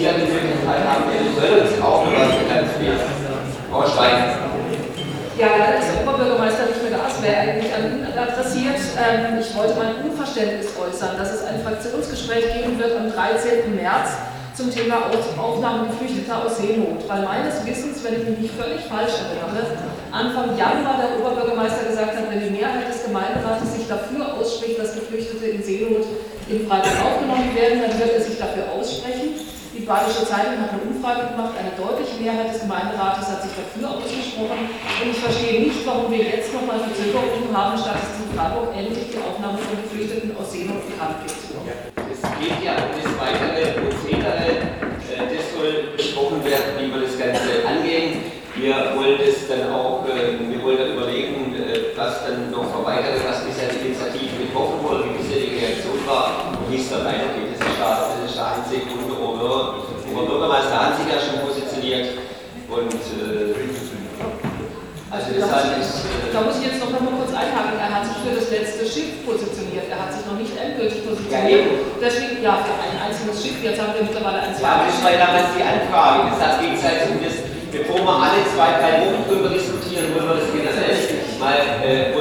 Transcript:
Sie dann die Möglichkeit haben, noch was bekannt zu geben. Frau Stein. Ja, leider ist der Oberbürgermeister nicht mehr da. Es wäre eigentlich an ihn adressiert. Ähm, ich wollte mein Unverständnis äußern, dass es ein Fraktionsgespräch geben wird am 13. März zum Thema Aufnahme Geflüchteter aus Seenot. Weil meines Wissens, wenn ich mich nicht völlig falsch erinnere, Anfang Januar der Oberbürgermeister gesagt hat, wenn die Mehrheit des Gemeinderates sich dafür ausspricht, dass Geflüchtete in Seenot in Freiburg aufgenommen werden, dann wird er sich dafür aussprechen. Die Badische Zeitung hat eine Umfrage gemacht, eine deutliche Mehrheit des Gemeinderates hat sich dafür ausgesprochen. Und ich verstehe nicht, warum wir jetzt nochmal Verzögerungen haben, statt dass in Freiburg endlich die Aufnahme von Geflüchteten aus Seenot bekannt wird. Es geht ja um das weitere Prozedere, äh, das soll besprochen werden, wie wir das Ganze angehen. Wir wollen das dann auch, äh, wir wollen dann überlegen, äh, was dann noch verweigert, was bisher die Initiative getroffen wurde, wie bisher die Reaktion dann weitergeht. Das ist da, das ist der einzige Grund, Ober Bürgermeister hat sich ja schon positioniert und äh, also deshalb ist. Äh, da muss ich jetzt noch mal kurz einhaken. Er hat sich für das letzte Schiff positioniert. Er hat sich noch nicht endgültig positioniert. Ja. Deswegen, ja, für ein einzelnes Schiff. Jetzt haben wir mittlerweile ein zweites. Ja, das war damals die Anfrage. Deshalb geht es halt um das, bevor wir alle zwei, drei Wochen drüber diskutieren, wollen wir das generell mal, äh,